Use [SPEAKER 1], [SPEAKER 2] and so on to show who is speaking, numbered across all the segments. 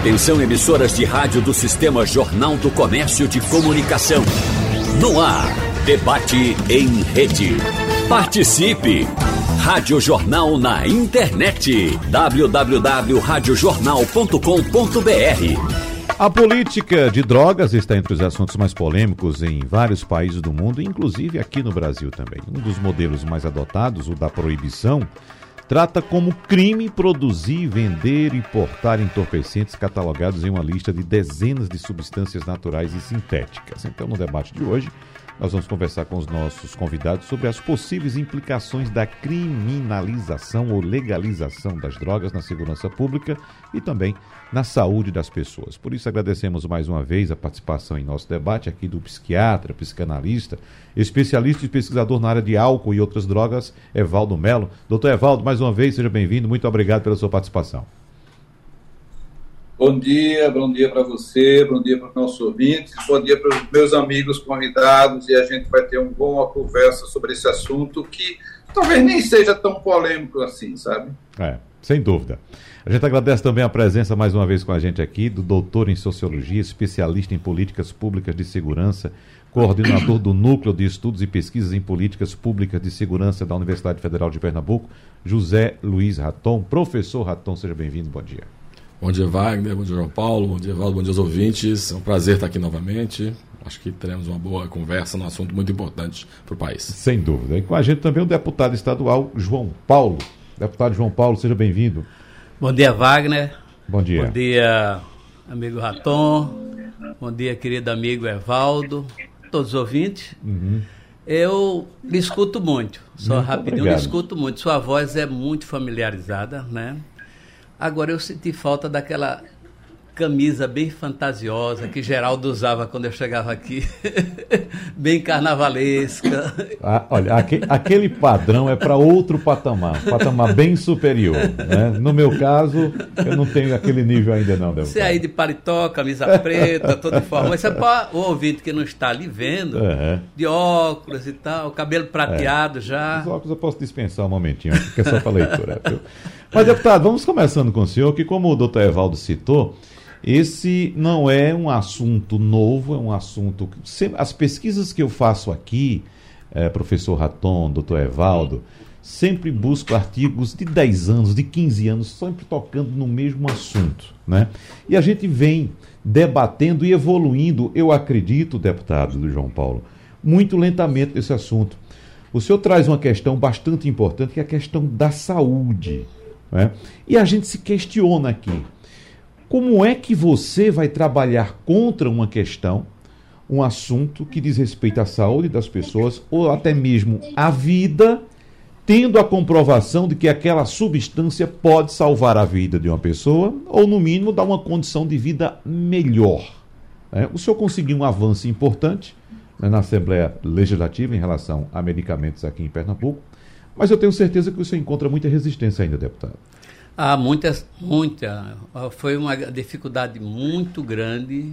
[SPEAKER 1] Atenção emissoras de rádio do Sistema Jornal do Comércio de Comunicação. No ar, debate em rede. Participe! Rádio Jornal na internet. www.radiojornal.com.br
[SPEAKER 2] A política de drogas está entre os assuntos mais polêmicos em vários países do mundo, inclusive aqui no Brasil também. Um dos modelos mais adotados, o da proibição, trata como crime produzir, vender e portar entorpecentes catalogados em uma lista de dezenas de substâncias naturais e sintéticas. Então, no debate de hoje, nós vamos conversar com os nossos convidados sobre as possíveis implicações da criminalização ou legalização das drogas na segurança pública e também na saúde das pessoas. Por isso, agradecemos mais uma vez a participação em nosso debate aqui do psiquiatra, psicanalista, especialista e pesquisador na área de álcool e outras drogas, Evaldo Melo. Doutor Evaldo, mais uma vez, seja bem-vindo. Muito obrigado pela sua participação.
[SPEAKER 3] Bom dia, bom dia para você, bom dia para os nossos ouvintes, bom dia para os meus amigos convidados e a gente vai ter uma boa conversa sobre esse assunto que talvez nem seja tão polêmico assim, sabe?
[SPEAKER 2] É, sem dúvida. A gente agradece também a presença mais uma vez com a gente aqui do doutor em Sociologia, especialista em políticas públicas de segurança, coordenador do Núcleo de Estudos e Pesquisas em Políticas Públicas de Segurança da Universidade Federal de Pernambuco, José Luiz Raton. Professor Raton, seja bem-vindo, bom dia.
[SPEAKER 4] Bom dia, Wagner. Bom dia, João Paulo. Bom dia, Valdo. Bom dia aos ouvintes. É um prazer estar aqui novamente. Acho que teremos uma boa conversa num assunto muito importante para o país.
[SPEAKER 2] Sem dúvida. E com a gente também o deputado estadual João Paulo. Deputado João Paulo, seja bem-vindo.
[SPEAKER 5] Bom dia, Wagner.
[SPEAKER 2] Bom dia.
[SPEAKER 5] Bom dia, amigo Raton. Bom dia, querido amigo Evaldo. Todos os ouvintes. Uhum. Eu lhe escuto muito. Só muito rapidinho, obrigado. lhe escuto muito. Sua voz é muito familiarizada, né? Agora eu senti falta daquela camisa bem fantasiosa que Geraldo usava quando eu chegava aqui, bem carnavalesca.
[SPEAKER 2] Ah, olha, aquele, aquele padrão é para outro patamar, patamar bem superior. Né? No meu caso, eu não tenho aquele nível ainda não.
[SPEAKER 5] Você aí de paletó, camisa preta, toda forma. Isso é para o ouvinte que não está ali vendo, uhum. de óculos e tal, cabelo prateado é. já.
[SPEAKER 2] Os óculos eu posso dispensar um momentinho, porque é só para leitura. Viu? Mas, deputado, vamos começando com o senhor, que como o doutor Evaldo citou, esse não é um assunto novo, é um assunto. As pesquisas que eu faço aqui, é, professor Raton, doutor Evaldo, sempre busco artigos de 10 anos, de 15 anos, sempre tocando no mesmo assunto. Né? E a gente vem debatendo e evoluindo, eu acredito, deputado do João Paulo, muito lentamente esse assunto. O senhor traz uma questão bastante importante, que é a questão da saúde. Né? E a gente se questiona aqui. Como é que você vai trabalhar contra uma questão, um assunto que diz respeito à saúde das pessoas ou até mesmo à vida, tendo a comprovação de que aquela substância pode salvar a vida de uma pessoa ou, no mínimo, dar uma condição de vida melhor? Né? O senhor conseguiu um avanço importante né, na Assembleia Legislativa em relação a medicamentos aqui em Pernambuco, mas eu tenho certeza que você encontra muita resistência ainda, deputado.
[SPEAKER 5] Há muitas, muita. Foi uma dificuldade muito grande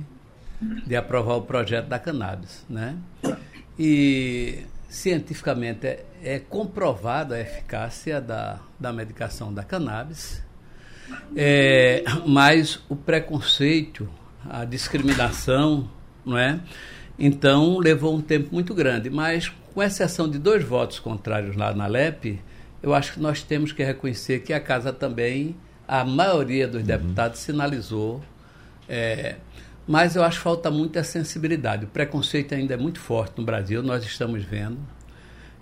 [SPEAKER 5] de aprovar o projeto da cannabis, né? E cientificamente é, é comprovada a eficácia da, da medicação da cannabis, é, mas o preconceito, a discriminação, não é? Então levou um tempo muito grande, mas com exceção de dois votos contrários lá na LEP, eu acho que nós temos que reconhecer que a casa também, a maioria dos uhum. deputados sinalizou. É, mas eu acho que falta muita sensibilidade. O preconceito ainda é muito forte no Brasil, nós estamos vendo.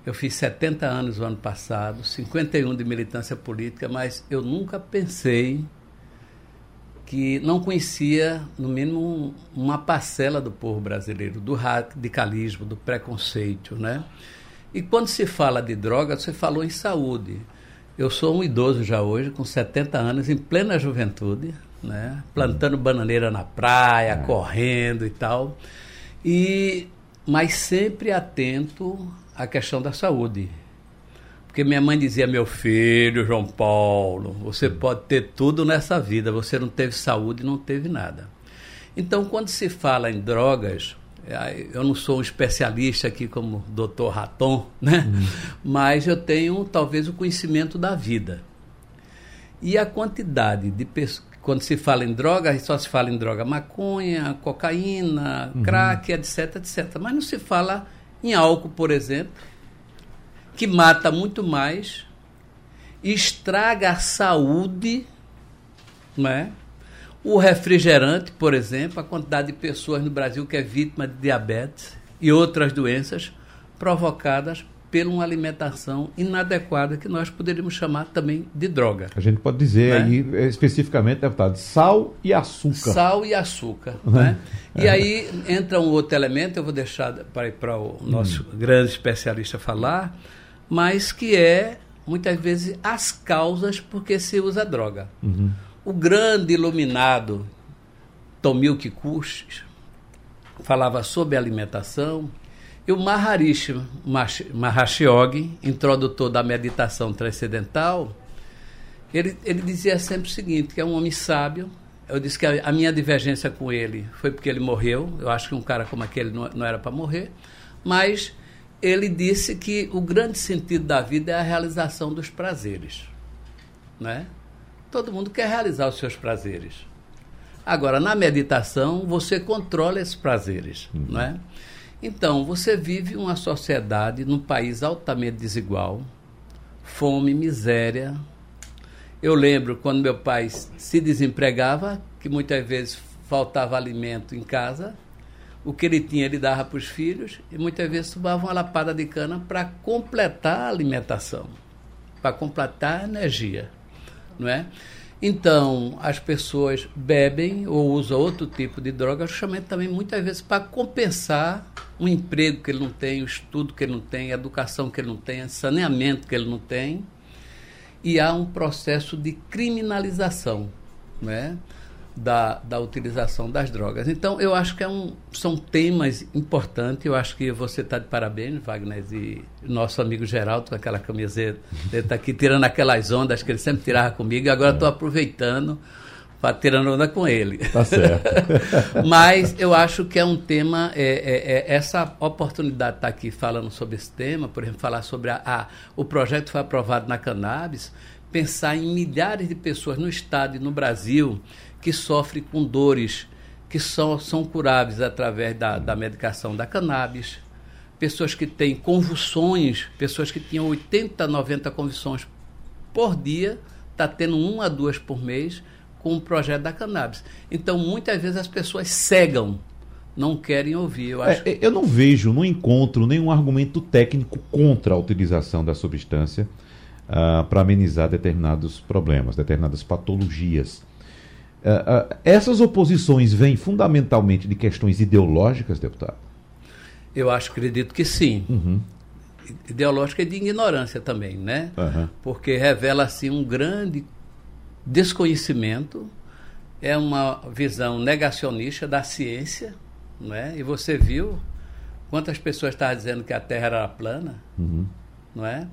[SPEAKER 5] Eu fiz 70 anos no ano passado, 51 de militância política, mas eu nunca pensei que não conhecia, no mínimo, uma parcela do povo brasileiro, do radicalismo, do preconceito, né? E quando se fala de droga, você falou em saúde. Eu sou um idoso já hoje, com 70 anos, em plena juventude, né? plantando bananeira na praia, é. correndo e tal. E, mas sempre atento à questão da saúde. Porque minha mãe dizia, meu filho, João Paulo, você pode ter tudo nessa vida, você não teve saúde, não teve nada. Então, quando se fala em drogas, eu não sou um especialista aqui como o doutor Raton, né? Uhum. mas eu tenho talvez o conhecimento da vida. E a quantidade de pessoas. Quando se fala em droga, só se fala em droga maconha, cocaína, uhum. crack, etc, etc. Mas não se fala em álcool, por exemplo, que mata muito mais, estraga a saúde, não é? O refrigerante, por exemplo, a quantidade de pessoas no Brasil que é vítima de diabetes e outras doenças provocadas por uma alimentação inadequada que nós poderíamos chamar também de droga.
[SPEAKER 2] A gente pode dizer né? aí eh, especificamente, deputado, sal e açúcar.
[SPEAKER 5] Sal e açúcar. né? E aí entra um outro elemento, eu vou deixar para, para o nosso hum. grande especialista falar, mas que é muitas vezes as causas por que se usa droga. Uhum. O grande iluminado Tomilk Kush falava sobre alimentação e o Maharishi Maharshi Yogi, introdutor da meditação transcendental, ele, ele dizia sempre o seguinte, que é um homem sábio. Eu disse que a, a minha divergência com ele foi porque ele morreu. Eu acho que um cara como aquele não, não era para morrer. Mas ele disse que o grande sentido da vida é a realização dos prazeres. Né? Todo mundo quer realizar os seus prazeres. Agora, na meditação, você controla esses prazeres. Uhum. Né? Então, você vive uma sociedade num país altamente desigual, fome, miséria. Eu lembro quando meu pai se desempregava, que muitas vezes faltava alimento em casa, o que ele tinha ele dava para os filhos e muitas vezes tomava uma lapada de cana para completar a alimentação, para completar a energia, não é? Então, as pessoas bebem ou usam outro tipo de droga, justamente também muitas vezes para compensar um emprego que ele não tem, o estudo que ele não tem, a educação que ele não tem, o saneamento que ele não tem. E há um processo de criminalização, né? Da, da utilização das drogas. Então, eu acho que é um, são temas importantes. Eu acho que você está de parabéns, Wagner, e nosso amigo Geraldo, com aquela camiseta, ele está aqui tirando aquelas ondas que ele sempre tirava comigo, e agora estou é. aproveitando para tirando onda com ele.
[SPEAKER 2] Tá certo.
[SPEAKER 5] Mas eu acho que é um tema, é, é, é, essa oportunidade de estar tá aqui falando sobre esse tema, por exemplo, falar sobre a, a, o projeto que foi aprovado na cannabis, pensar em milhares de pessoas no estado e no Brasil que sofrem com dores que são, são curáveis através da, da medicação da cannabis, pessoas que têm convulsões, pessoas que tinham 80, 90 convulsões por dia, está tendo uma a duas por mês com o projeto da cannabis. Então, muitas vezes as pessoas cegam, não querem ouvir. Eu, acho...
[SPEAKER 2] É, eu não vejo, não encontro nenhum argumento técnico contra a utilização da substância uh, para amenizar determinados problemas, determinadas patologias. Uh, uh, essas oposições vêm fundamentalmente de questões ideológicas, deputado?
[SPEAKER 5] Eu acho, acredito que sim. Uhum. Ideológica e de ignorância também, né? Uhum. Porque revela assim um grande desconhecimento, é uma visão negacionista da ciência, né? E você viu quantas pessoas estavam dizendo que a Terra era plana, uhum. não é?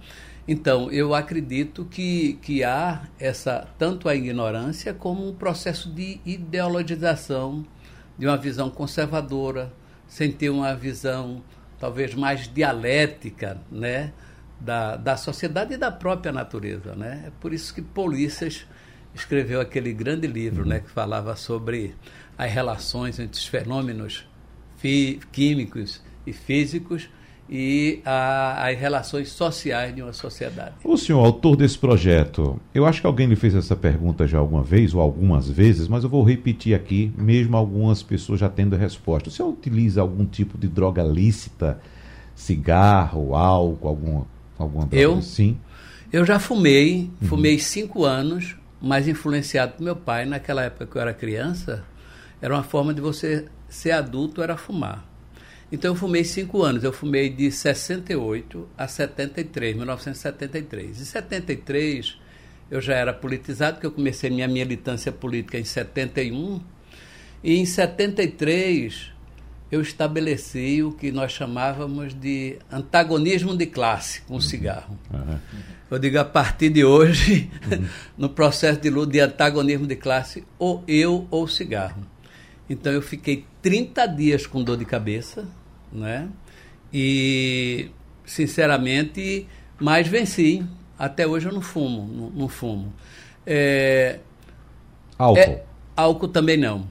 [SPEAKER 5] Então, eu acredito que, que há essa tanto a ignorância como um processo de ideologização de uma visão conservadora, sem ter uma visão talvez mais dialética, né, da, da sociedade e da própria natureza, né? É por isso que Polícias escreveu aquele grande livro, né, que falava sobre as relações entre os fenômenos químicos e físicos e a, as relações sociais de uma sociedade.
[SPEAKER 2] O senhor, autor desse projeto, eu acho que alguém lhe fez essa pergunta já alguma vez ou algumas vezes, mas eu vou repetir aqui, mesmo algumas pessoas já tendo a resposta. O senhor utiliza algum tipo de droga lícita, cigarro, álcool, alguma, alguma droga?
[SPEAKER 5] Eu?
[SPEAKER 2] Sim.
[SPEAKER 5] Eu já fumei, uhum. fumei cinco anos, mas influenciado por meu pai, naquela época que eu era criança, era uma forma de você ser adulto, era fumar. Então eu fumei cinco anos. Eu fumei de 68 a 73, 1973. Em 73 eu já era politizado, porque eu comecei minha militância política em 71. E em 73 eu estabeleci o que nós chamávamos de antagonismo de classe com o cigarro. Uhum. Eu digo, a partir de hoje, uhum. no processo de luta de antagonismo de classe, ou eu ou o cigarro. Então eu fiquei 30 dias com dor de cabeça, né? E, sinceramente, mas venci. Até hoje eu não fumo, não, não fumo. É,
[SPEAKER 2] álcool?
[SPEAKER 5] É, álcool também não.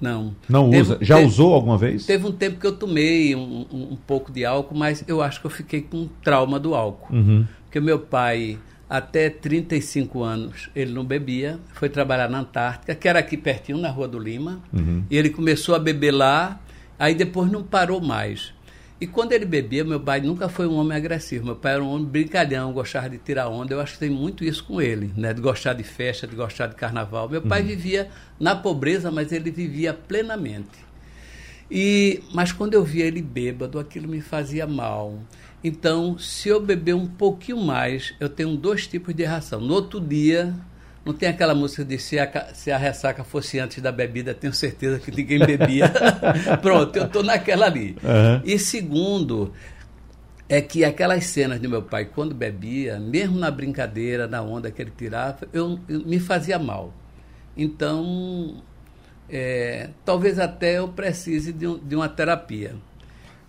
[SPEAKER 5] Não.
[SPEAKER 2] Não teve, usa? Já teve, usou alguma vez?
[SPEAKER 5] Teve um tempo que eu tomei um, um, um, pouco de álcool, mas eu acho que eu fiquei com trauma do álcool. Uhum. Porque meu pai, até 35 anos, ele não bebia, foi trabalhar na Antártica, que era aqui pertinho, na Rua do Lima, uhum. e ele começou a beber lá, aí depois não parou mais. E quando ele bebia, meu pai nunca foi um homem agressivo. Meu pai era um homem brincalhão, gostava de tirar onda. Eu acho que tem muito isso com ele, né? De gostar de festa, de gostar de carnaval. Meu pai uhum. vivia na pobreza, mas ele vivia plenamente. E, mas quando eu via ele bêbado, aquilo me fazia mal. Então, se eu beber um pouquinho mais, eu tenho dois tipos de reação. No outro dia, não tem aquela música de se a, se a ressaca fosse antes da bebida, tenho certeza que ninguém bebia. Pronto, eu estou naquela ali. Uhum. E segundo, é que aquelas cenas de meu pai, quando bebia, mesmo na brincadeira, na onda que ele tirava, eu, eu me fazia mal. Então, é, talvez até eu precise de, um, de uma terapia.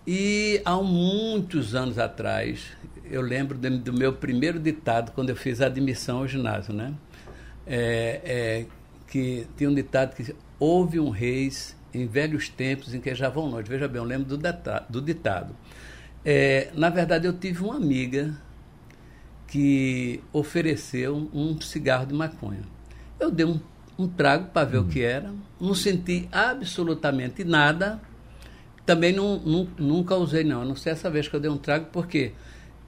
[SPEAKER 5] E há muitos anos atrás, eu lembro do, do meu primeiro ditado quando eu fiz a admissão ao ginásio, né? É, é, que tinha um ditado que houve um reis em velhos tempos em que já vão longe. Veja bem, eu lembro do, data, do ditado. É, na verdade, eu tive uma amiga que ofereceu um cigarro de maconha. Eu dei um, um trago para ver hum. o que era, não senti absolutamente nada. Também não, não, nunca usei, não. A não sei essa vez que eu dei um trago, porque quê?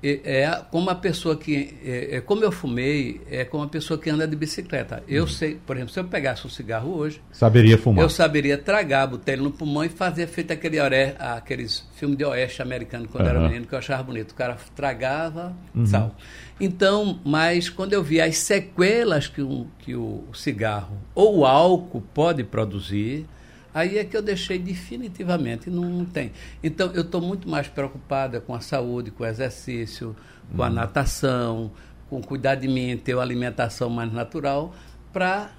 [SPEAKER 5] É, como uma pessoa que. É, é, como eu fumei, é como uma pessoa que anda de bicicleta. Eu uhum. sei, por exemplo, se eu pegasse um cigarro hoje.
[SPEAKER 2] Saberia fumar.
[SPEAKER 5] Eu saberia tragar, botar ele no pulmão e fazer feito aquele oré, aqueles filmes de oeste americano quando uhum. era menino, que eu achava bonito. O cara tragava uhum. sal. Então, mas quando eu vi as sequelas que, um, que o cigarro ou o álcool pode produzir, Aí é que eu deixei definitivamente, não, não tem. Então, eu estou muito mais preocupada com a saúde, com o exercício, com a uhum. natação, com cuidar de mim, ter uma alimentação mais natural, para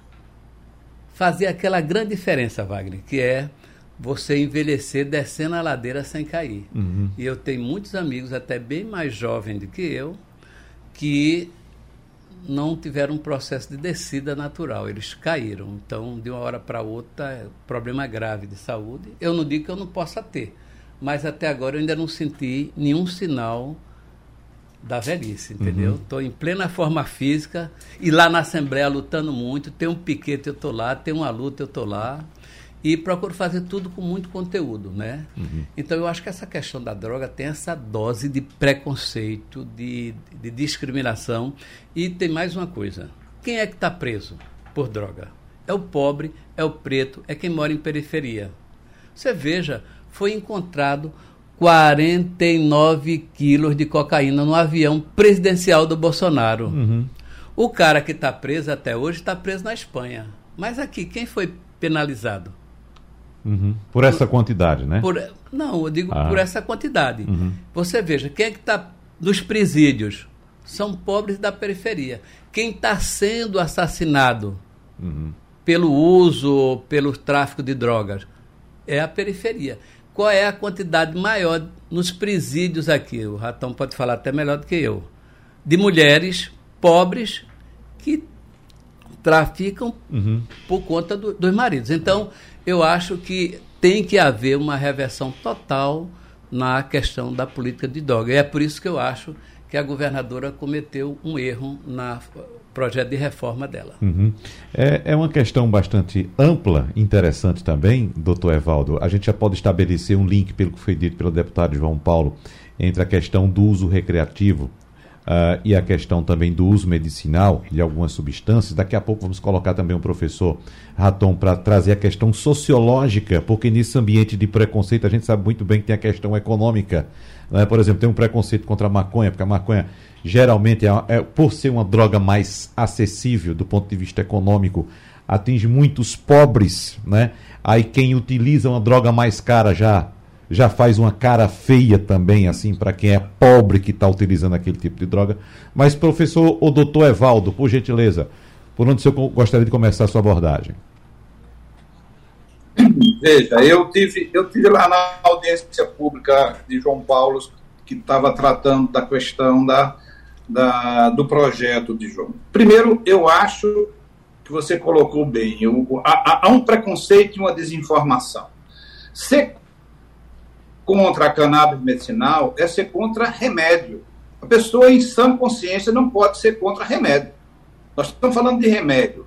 [SPEAKER 5] fazer aquela grande diferença, Wagner, que é você envelhecer descendo a ladeira sem cair. Uhum. E eu tenho muitos amigos, até bem mais jovens do que eu, que não tiveram um processo de descida natural, eles caíram. Então, de uma hora para outra, é problema grave de saúde. Eu não digo que eu não possa ter, mas até agora eu ainda não senti nenhum sinal da velhice, entendeu? Estou uhum. em plena forma física e lá na Assembleia lutando muito. Tem um piquete, eu estou lá. Tem uma luta, eu estou lá e procuro fazer tudo com muito conteúdo, né? Uhum. Então eu acho que essa questão da droga tem essa dose de preconceito, de, de discriminação e tem mais uma coisa: quem é que está preso por droga? É o pobre, é o preto, é quem mora em periferia. Você veja, foi encontrado 49 quilos de cocaína no avião presidencial do Bolsonaro. Uhum. O cara que está preso até hoje está preso na Espanha. Mas aqui, quem foi penalizado?
[SPEAKER 2] Uhum. Por essa por, quantidade, né?
[SPEAKER 5] Por, não, eu digo ah. por essa quantidade. Uhum. Você veja, quem é que está nos presídios? São pobres da periferia. Quem está sendo assassinado uhum. pelo uso, pelo tráfico de drogas, é a periferia. Qual é a quantidade maior nos presídios aqui? O Ratão pode falar até melhor do que eu. De mulheres pobres que traficam uhum. por conta do, dos maridos. Então, eu acho que tem que haver uma reversão total na questão da política de droga. E é por isso que eu acho que a governadora cometeu um erro na projeto de reforma dela.
[SPEAKER 2] Uhum. É, é uma questão bastante ampla, interessante também, doutor Evaldo. A gente já pode estabelecer um link, pelo que foi dito pelo deputado João Paulo, entre a questão do uso recreativo uh, e a questão também do uso medicinal de algumas substâncias. Daqui a pouco vamos colocar também o professor Raton para trazer a questão sociológica, porque nesse ambiente de preconceito a gente sabe muito bem que tem a questão econômica. Né? Por exemplo, tem um preconceito contra a maconha, porque a maconha geralmente, é, é, por ser uma droga mais acessível do ponto de vista econômico, atinge muitos pobres, né? Aí quem utiliza uma droga mais cara já já faz uma cara feia também, assim, para quem é pobre que está utilizando aquele tipo de droga. Mas, professor, o doutor Evaldo, por gentileza, por onde o senhor gostaria de começar a sua abordagem?
[SPEAKER 3] Veja, eu tive, eu tive lá na audiência pública de João Paulo, que estava tratando da questão da, da, do projeto de João. Primeiro, eu acho que você colocou bem, eu, há, há um preconceito e uma desinformação. Ser contra a cannabis medicinal é ser contra remédio. A pessoa em sã consciência não pode ser contra remédio. Nós estamos falando de remédio.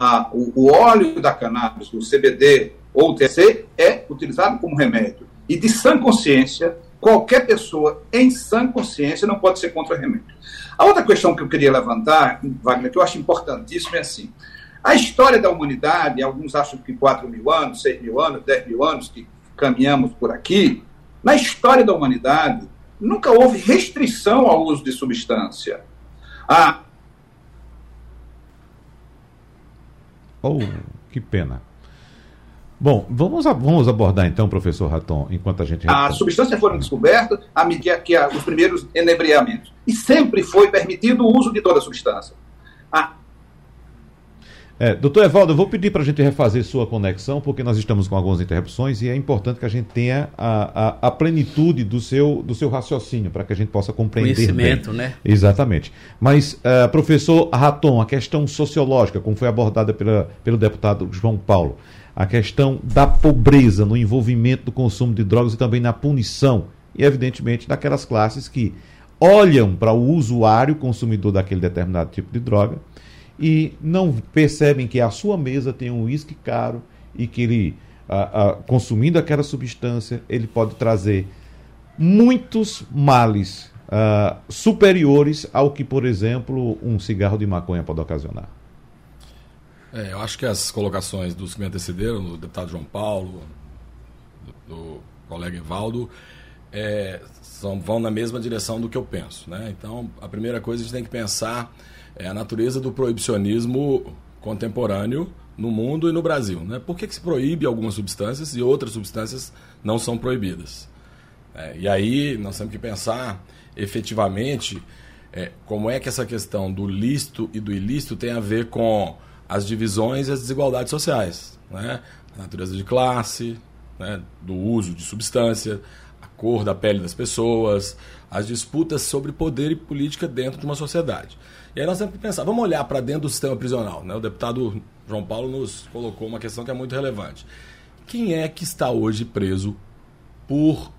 [SPEAKER 3] Ah, o, o, óleo da cannabis, o CBD ou o TC, é utilizado como remédio. E de sã consciência, qualquer pessoa em sã consciência não pode ser contra remédio. A outra questão que eu queria levantar, Wagner, que eu acho importantíssimo, é assim: a história da humanidade, alguns acham que 4 mil anos, 6 mil anos, 10 mil anos que caminhamos por aqui, na história da humanidade, nunca houve restrição ao uso de substância. Ah,
[SPEAKER 2] Oh, que pena. Bom, vamos, vamos abordar então, professor Raton, enquanto a gente.
[SPEAKER 3] As substâncias foram descobertas à medida que os primeiros enebriamentos. E sempre foi permitido o uso de toda a substância.
[SPEAKER 2] A é, doutor Evaldo, eu vou pedir para a gente refazer sua conexão, porque nós estamos com algumas interrupções e é importante que a gente tenha a, a, a plenitude do seu, do seu raciocínio, para que a gente possa compreender.
[SPEAKER 5] Conhecimento,
[SPEAKER 2] bem.
[SPEAKER 5] né?
[SPEAKER 2] Exatamente. Mas, uh, professor Raton, a questão sociológica, como foi abordada pela, pelo deputado João Paulo, a questão da pobreza no envolvimento do consumo de drogas e também na punição, e evidentemente daquelas classes que olham para o usuário, consumidor daquele determinado tipo de droga e não percebem que a sua mesa tem um uísque caro e que ele, a, a, consumindo aquela substância, ele pode trazer muitos males uh, superiores ao que, por exemplo, um cigarro de maconha pode ocasionar.
[SPEAKER 4] É, eu acho que as colocações dos que me antecederam, do deputado João Paulo, do, do colega Evaldo, é, são, vão na mesma direção do que eu penso. Né? Então, a primeira coisa a gente tem que pensar é a natureza do proibicionismo contemporâneo no mundo e no Brasil. Né? Por que, que se proíbe algumas substâncias e outras substâncias não são proibidas? É, e aí nós temos que pensar efetivamente é, como é que essa questão do lícito e do ilícito tem a ver com as divisões e as desigualdades sociais. Né? A natureza de classe, né? do uso de substância, a cor da pele das pessoas, as disputas sobre poder e política dentro de uma sociedade. E aí nós temos que pensar, vamos olhar para dentro do sistema prisional. Né? O deputado João Paulo nos colocou uma questão que é muito relevante. Quem é que está hoje preso por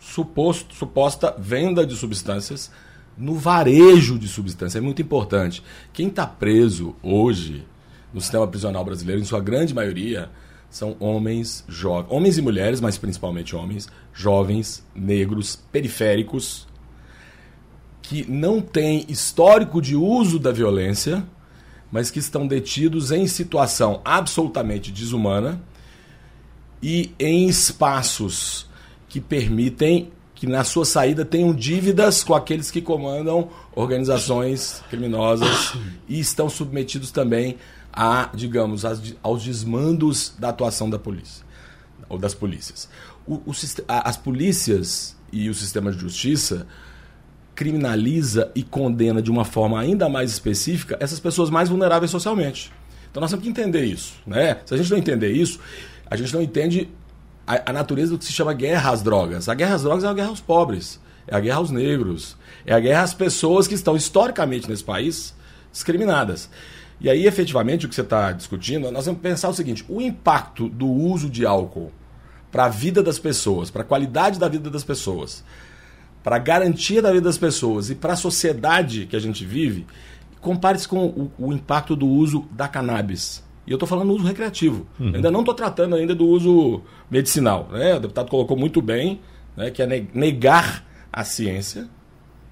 [SPEAKER 4] suposto, suposta venda de substâncias no varejo de substâncias? É muito importante. Quem está preso hoje no sistema prisional brasileiro, em sua grande maioria, são homens jovens, homens e mulheres, mas principalmente homens, jovens, negros, periféricos, que não têm histórico de uso da violência, mas que estão detidos em situação absolutamente desumana e em espaços que permitem que na sua saída tenham dívidas com aqueles que comandam organizações criminosas e estão submetidos também a, digamos, aos desmandos da atuação da polícia ou das polícias. O, o, as polícias e o sistema de justiça criminaliza e condena de uma forma ainda mais específica essas pessoas mais vulneráveis socialmente. Então nós temos que entender isso. Né? Se a gente não entender isso, a gente não entende a, a natureza do que se chama guerra às drogas. A guerra às drogas é a guerra aos pobres, é a guerra aos negros, é a guerra às pessoas que estão historicamente nesse país discriminadas. E aí, efetivamente, o que você está discutindo, nós vamos pensar o seguinte: o impacto do uso de álcool para a vida das pessoas, para a qualidade da vida das pessoas, para a garantia da vida das pessoas e para a sociedade que a gente vive, compare-se com o, o, impacto do uso da cannabis. E eu estou falando do uso recreativo. Uhum. Ainda não estou tratando ainda do uso medicinal. Né? O deputado colocou muito bem, né, que é negar a ciência,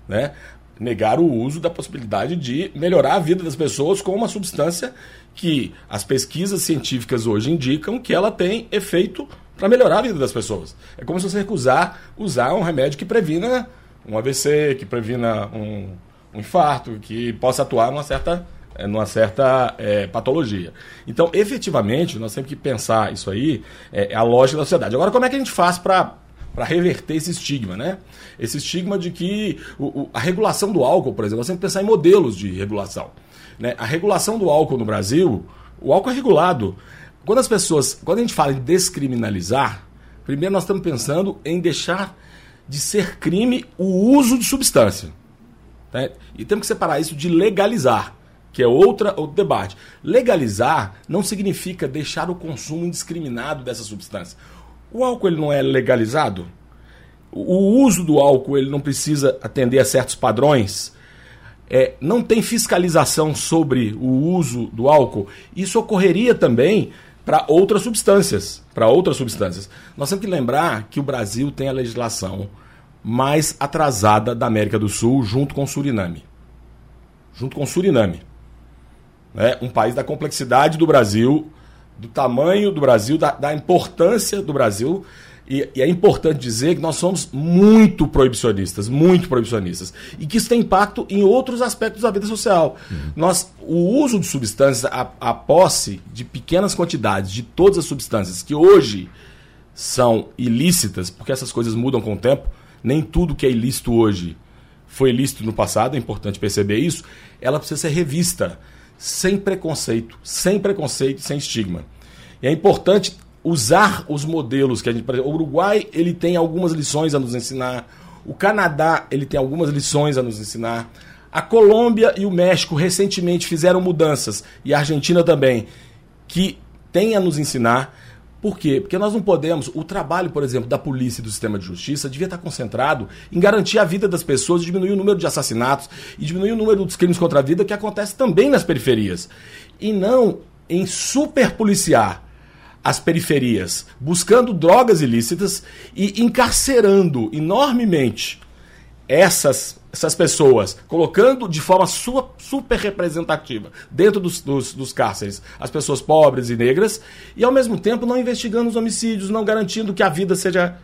[SPEAKER 4] né? negar o uso da possibilidade de melhorar a vida das pessoas com uma substância que as pesquisas científicas hoje indicam que ela tem efeito para melhorar a vida das pessoas. É como se você recusar usar um remédio que previna um AVC, que previna um, um infarto, que possa atuar numa certa, é, numa certa é, patologia. Então, efetivamente, nós temos que pensar isso aí, é, é a lógica da sociedade. Agora, como é que a gente faz para para reverter esse estigma, né? Esse estigma de que o, o, a regulação do álcool, por exemplo, nós temos que pensar em modelos de regulação. Né? A regulação do álcool no Brasil, o álcool é regulado, quando as pessoas, quando a gente fala em descriminalizar, primeiro nós estamos pensando em deixar de ser crime o uso de substância. Né? E temos que separar isso de legalizar, que é outra, outro debate. Legalizar não significa deixar o consumo indiscriminado dessa substância. O álcool ele não é legalizado? O uso do álcool ele não precisa atender a certos padrões? É, não tem fiscalização sobre o uso do álcool? Isso ocorreria também para outras substâncias. Para outras substâncias. Nós temos que lembrar que o Brasil tem a legislação mais atrasada da América do Sul, junto com o Suriname. Junto com o Suriname. É um país da complexidade do Brasil, do tamanho do Brasil, da, da importância do Brasil. E, e, é importante dizer que nós somos muito proibicionistas, muito proibicionistas. E que isso tem impacto em outros aspectos da vida social. Uhum. Nós, o uso de substâncias, a, a posse de pequenas quantidades de todas as substâncias que hoje são ilícitas, porque essas coisas mudam com o tempo, nem tudo que é ilícito hoje foi ilícito no passado, é importante perceber isso, ela precisa ser revista sem preconceito, sem preconceito, sem estigma. E é importante usar os modelos que a gente, o Uruguai, ele tem algumas lições a nos ensinar, o Canadá, ele tem algumas lições a nos ensinar. A Colômbia e o México recentemente fizeram mudanças e a Argentina também, que tem a nos ensinar. Por quê? Porque nós não podemos. O trabalho, por exemplo, da polícia e do sistema de justiça devia estar concentrado em garantir a vida das pessoas, diminuir o número de assassinatos e diminuir o número dos crimes contra a vida que acontece também nas periferias. E não em superpoliciar as periferias, buscando drogas ilícitas e encarcerando enormemente essas essas pessoas, colocando de forma sua, super representativa dentro dos, dos, dos, cárceres as pessoas pobres e negras, e ao mesmo tempo não investigando os homicídios, não garantindo que a vida seja,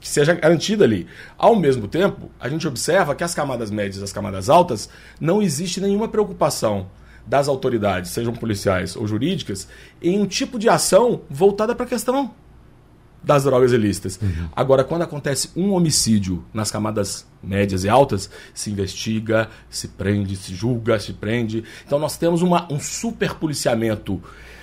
[SPEAKER 4] que seja garantida ali. Ao mesmo tempo, a gente observa que as camadas médias e as camadas altas não existe nenhuma preocupação das autoridades, sejam policiais ou jurídicas, em um tipo de ação voltada para a questão das drogas ilícitas. Uhum. Agora, quando acontece um homicídio nas camadas médias e altas, se investiga, se prende, se julga, se prende. Então nós temos uma, um super policiamento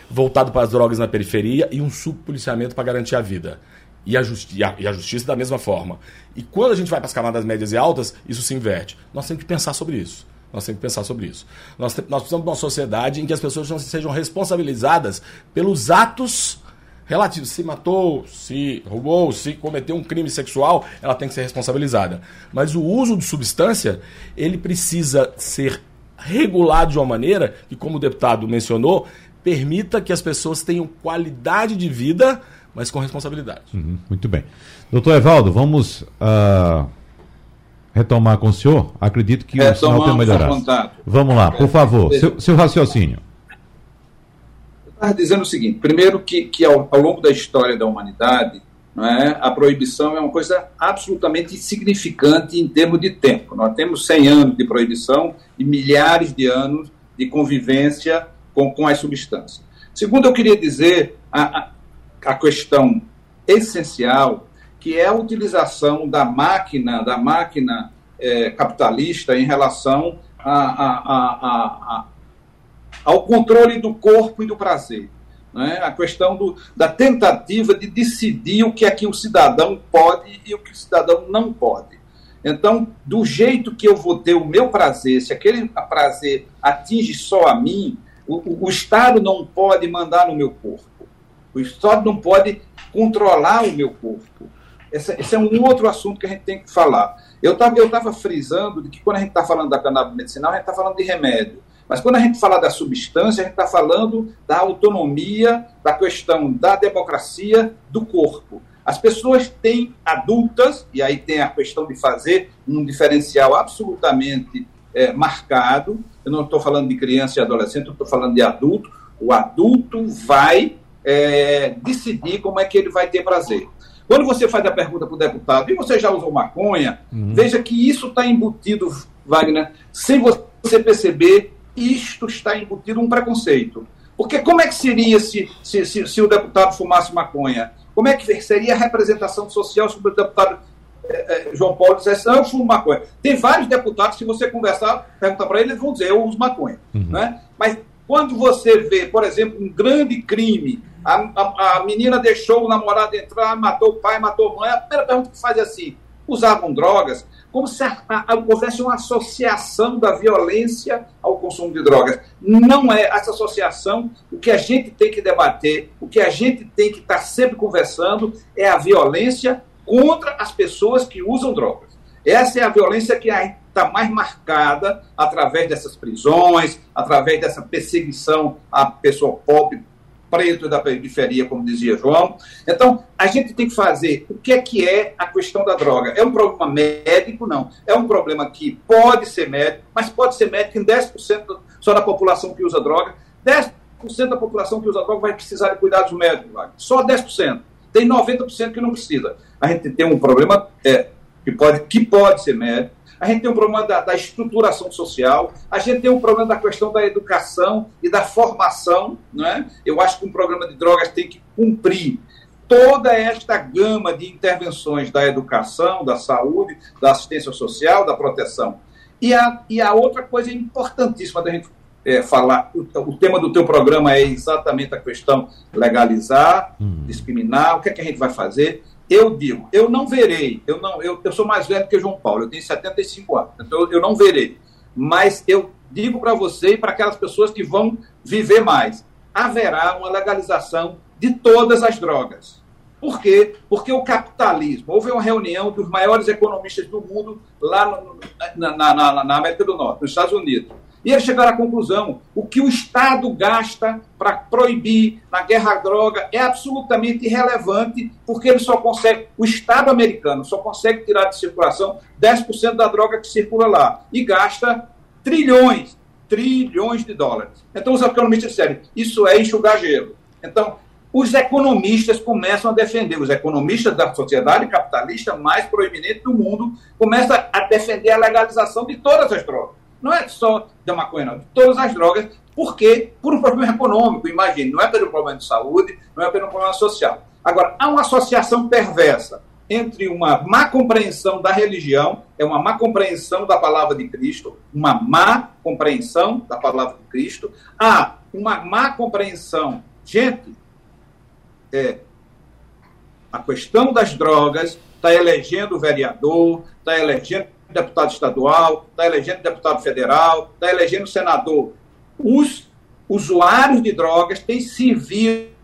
[SPEAKER 4] voltado para as drogas na periferia e um subpoliciamento para garantir a vida. E a, a, e a justiça da mesma forma. E quando a gente vai para as camadas médias e altas, isso se inverte. Nós temos que pensar sobre isso. Nós temos que pensar sobre isso. Nós, nós precisamos de uma sociedade em que as pessoas não sejam responsabilizadas pelos atos relativo, se matou, se roubou, se cometeu um crime sexual, ela tem que ser responsabilizada. Mas o uso de substância, ele precisa ser regulado de uma maneira que, como o deputado mencionou, permita que as pessoas tenham qualidade de vida, mas com responsabilidade.
[SPEAKER 2] Uhum, muito bem. Doutor Evaldo, vamos uh, retomar com o senhor. Acredito que o sinal tem melhorado. Vamos lá, por favor, seu, seu raciocínio
[SPEAKER 3] estava dizendo o seguinte: primeiro, que, que ao, ao, longo da história da humanidade, é, a proibição é uma coisa absolutamente insignificante em termos de tempo. Nós temos 100 anos de proibição e milhares de anos de convivência com, com as substâncias. Segundo, eu queria dizer a, a, a questão essencial, que é a utilização da máquina, da máquina é, capitalista em relação a, a, ao controle do corpo e do prazer. Né? A questão do, da tentativa de decidir o que é que o cidadão pode e o que o cidadão não pode. Então, do jeito que eu vou ter o meu prazer, se aquele prazer atinge só a mim, o, o Estado não pode mandar no meu corpo. O Estado não pode controlar o meu corpo. Esse, esse, é um outro assunto que a gente tem que falar. Eu estava eu tava frisando de que quando a gente está falando da cannabis medicinal, a gente está falando de remédio. Mas quando a gente fala da substância, a gente está falando da autonomia, da questão da democracia do corpo. As pessoas têm adultas, e aí tem a questão de fazer um diferencial absolutamente é, marcado. Eu não estou falando de criança e adolescente, eu estou falando de adulto. O adulto vai é, decidir como é que ele vai ter prazer. Quando você faz a pergunta para o deputado, e você já usou maconha? Uhum. Veja que isso está embutido, Wagner, sem você perceber isto está embutido um preconceito. Porque como é que seria se, se, se, se o deputado fumasse maconha? Como é que seria a representação social se o deputado eh, eh, João Paulo dissesse, não, eu fumo maconha? Tem vários deputados, se você conversar, perguntar para eles, eles vão dizer, eu uso maconha. Uhum. Né? Mas quando você vê, por exemplo, um grande crime, a, a, a, menina deixou o namorado entrar, matou o pai, matou a mãe, a primeira pergunta que faz é assim, usavam drogas? como se a, a, houvesse uma associação da violência ao consumo de drogas. Não é essa associação. O que a gente tem que debater, o que a gente tem que estar sempre conversando é a violência contra as pessoas que usam drogas. Essa é a violência que está mais marcada através dessas prisões, através dessa perseguição à pessoa pobre, preto da periferia, como dizia João. Então, a gente tem que fazer o que é que é a questão da droga. É um problema médico? Não. É um problema que pode ser médico, mas pode ser médico em 10% só da população que usa droga. 10% da população que usa droga vai precisar de cuidados médicos, só 10%. Tem 90% que não precisa. A gente tem um problema é, que, pode, que pode ser médico, a gente tem um problema da, da, estruturação social, a gente tem um problema da questão da educação e da formação. Né? Eu acho que um programa de drogas tem que cumprir toda esta gama de intervenções da educação, da saúde, da assistência social, da proteção. E a, e a outra coisa importantíssima da gente é, falar, o, o, tema do teu programa é exatamente a questão legalizar, hum. discriminar, o que é que a gente vai fazer. Eu digo, eu não verei, eu não, eu, eu sou mais velho que João Paulo, eu tenho 75 anos, então eu, eu não verei. Mas eu digo para você e para aquelas pessoas que vão viver mais, haverá uma legalização de todas as drogas. Por quê? Porque o capitalismo. Houve uma reunião dos maiores economistas do mundo lá no, na, na, na América do Norte, nos Estados Unidos. E eles chegaram à conclusão: o que o Estado gasta para proibir na guerra à droga é absolutamente irrelevante, porque ele só consegue, o Estado americano só consegue tirar de circulação 10% da droga que circula lá e gasta trilhões, trilhões de dólares. Então os economistas disseram: isso é enxugar gelo. Então, os economistas começam a defender, os economistas da sociedade capitalista mais proeminente do mundo começam a defender a legalização de todas as drogas. Não é só da maconha, não. De todas as drogas. Por quê? Por um problema econômico, imagine. Não é pelo problema de saúde, não é pelo problema social. Agora, há uma associação perversa entre uma má compreensão da religião, é uma má compreensão da palavra de Cristo, uma má compreensão da palavra de Cristo, há uma má compreensão. Gente, é, a questão das drogas está elegendo o vereador, está elegendo deputado estadual, está elegendo deputado federal, está elegendo senador. Os usuários de drogas têm servido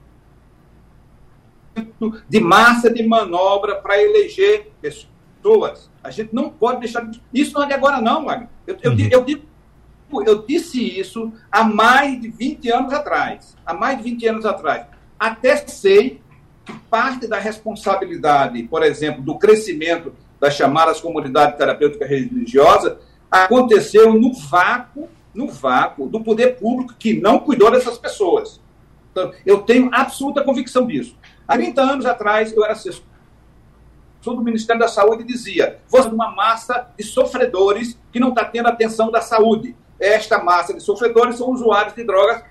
[SPEAKER 3] de massa de manobra para eleger pessoas. A gente não pode deixar. Isso não é de agora, não, Wagner. Eu, eu, uhum. eu, eu, eu disse isso há mais de 20 anos atrás. Há mais de 20 anos atrás. Até sei que parte da responsabilidade, por exemplo, do crescimento das chamadas comunidades terapêuticas religiosas, aconteceu no vácuo, no vácuo do poder público que não cuidou dessas pessoas. Então, eu tenho absoluta convicção disso. Há 30 anos atrás, eu era assessor do Ministério da Saúde e dizia: você é uma massa de sofredores que não está tendo atenção da saúde. Esta massa de sofredores são usuários de drogas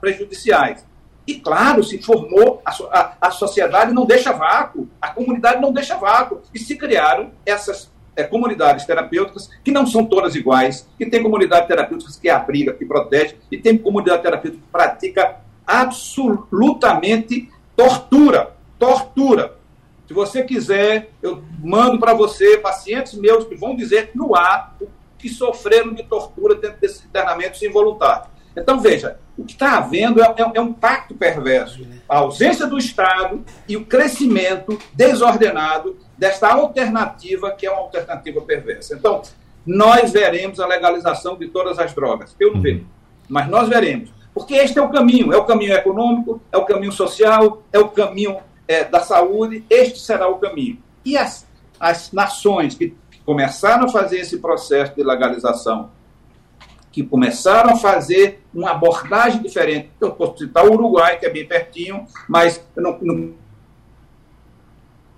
[SPEAKER 3] prejudiciais. E, claro, se formou, a, a, a, sociedade não deixa vácuo, a comunidade não deixa vácuo. E se criaram essas é, comunidades terapêuticas, que não são todas iguais, que tem comunidades terapêuticas que abriga, que protege, e tem comunidade terapêutica que pratica absolutamente tortura. Tortura. Se você quiser, eu mando para você pacientes meus que vão dizer no ar que sofreram de tortura dentro desses internamentos involuntários. Então, veja, o que está havendo é, é, é, um pacto perverso. A ausência do Estado e o crescimento desordenado desta alternativa, que é uma alternativa perversa. Então, nós veremos a legalização de todas as drogas. Eu não uhum. vejo, mas nós veremos. Porque este é o caminho: é o caminho econômico, é o caminho social, é o caminho é, da saúde. Este será o caminho. E as, as nações que começaram a fazer esse processo de legalização que começaram a fazer uma abordagem diferente. Eu posso citar o Uruguai, que é bem pertinho, mas eu não, não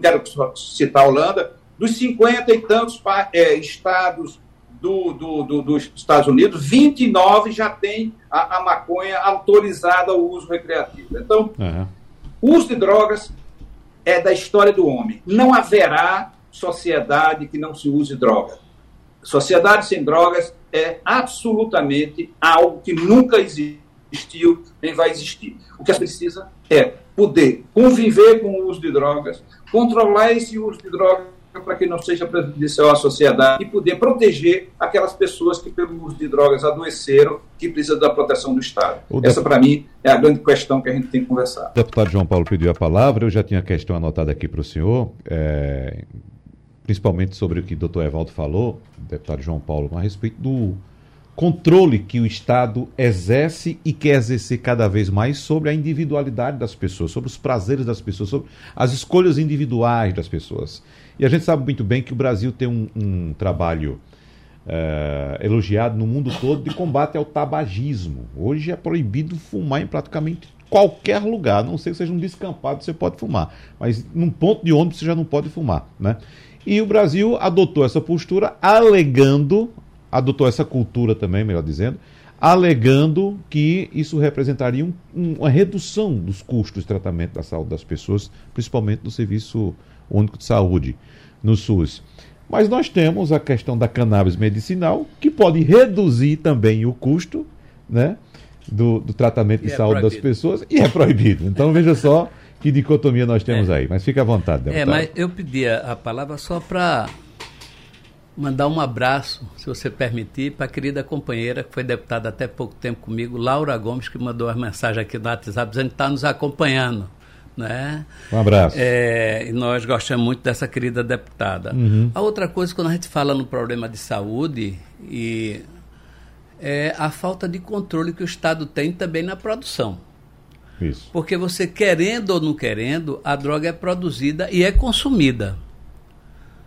[SPEAKER 3] quero citar a Holanda. Dos 50 e tantos é, estados do, do, do, dos Estados Unidos, 29 já tem a, a, maconha autorizada ao uso recreativo. Então, uhum. o uso de drogas é da história do homem. Não haverá sociedade que não se use droga. Sociedade sem drogas é absolutamente algo que nunca existiu nem vai existir. O que a gente precisa é poder conviver com o uso de drogas, controlar esse uso de drogas para que não seja prejudicial à sociedade e poder proteger aquelas pessoas que, pelo uso de drogas, adoeceram, que precisam da proteção do Estado. O Essa, para mim, é a grande questão que a gente tem que conversar.
[SPEAKER 2] O deputado João Paulo pediu a palavra, eu já tinha a questão anotada aqui para o senhor, é, principalmente sobre o que o doutor Evaldo falou, deputado João Paulo, a respeito do controle que o Estado exerce e quer exercer cada vez mais sobre a individualidade das pessoas, sobre os prazeres das pessoas, sobre as escolhas individuais das pessoas. E a gente sabe muito bem que o Brasil tem um, um trabalho uh, elogiado no mundo todo de combate ao tabagismo. Hoje é proibido fumar em praticamente qualquer lugar, a não sei que seja um descampado, você pode fumar, mas num ponto de ônibus você já não pode fumar, né? E o Brasil adotou essa postura alegando adotou essa cultura também, melhor dizendo, alegando que isso representaria um, um, uma redução dos custos de tratamento da saúde das pessoas, principalmente no Serviço Único de Saúde, no SUS. Mas nós temos a questão da cannabis medicinal, que pode reduzir também o custo né, do, do tratamento de é saúde das pessoas, e é proibido. Então veja só que dicotomia nós temos é. aí. Mas fique à vontade,
[SPEAKER 5] deputado. É, mas eu pedia a palavra só para mandar um abraço, se você permitir, para a querida companheira que foi deputada até pouco tempo comigo, Laura Gomes, que mandou uma mensagem aqui no WhatsApp dizendo que está nos acompanhando. Né?
[SPEAKER 2] Um abraço.
[SPEAKER 5] É, e nós gostamos muito dessa querida deputada. Uhum. A outra coisa, quando a gente fala no problema de saúde, e é a falta de controle que o Estado tem também na produção.
[SPEAKER 2] Isso.
[SPEAKER 5] Porque você, querendo ou não querendo, a droga é produzida e é consumida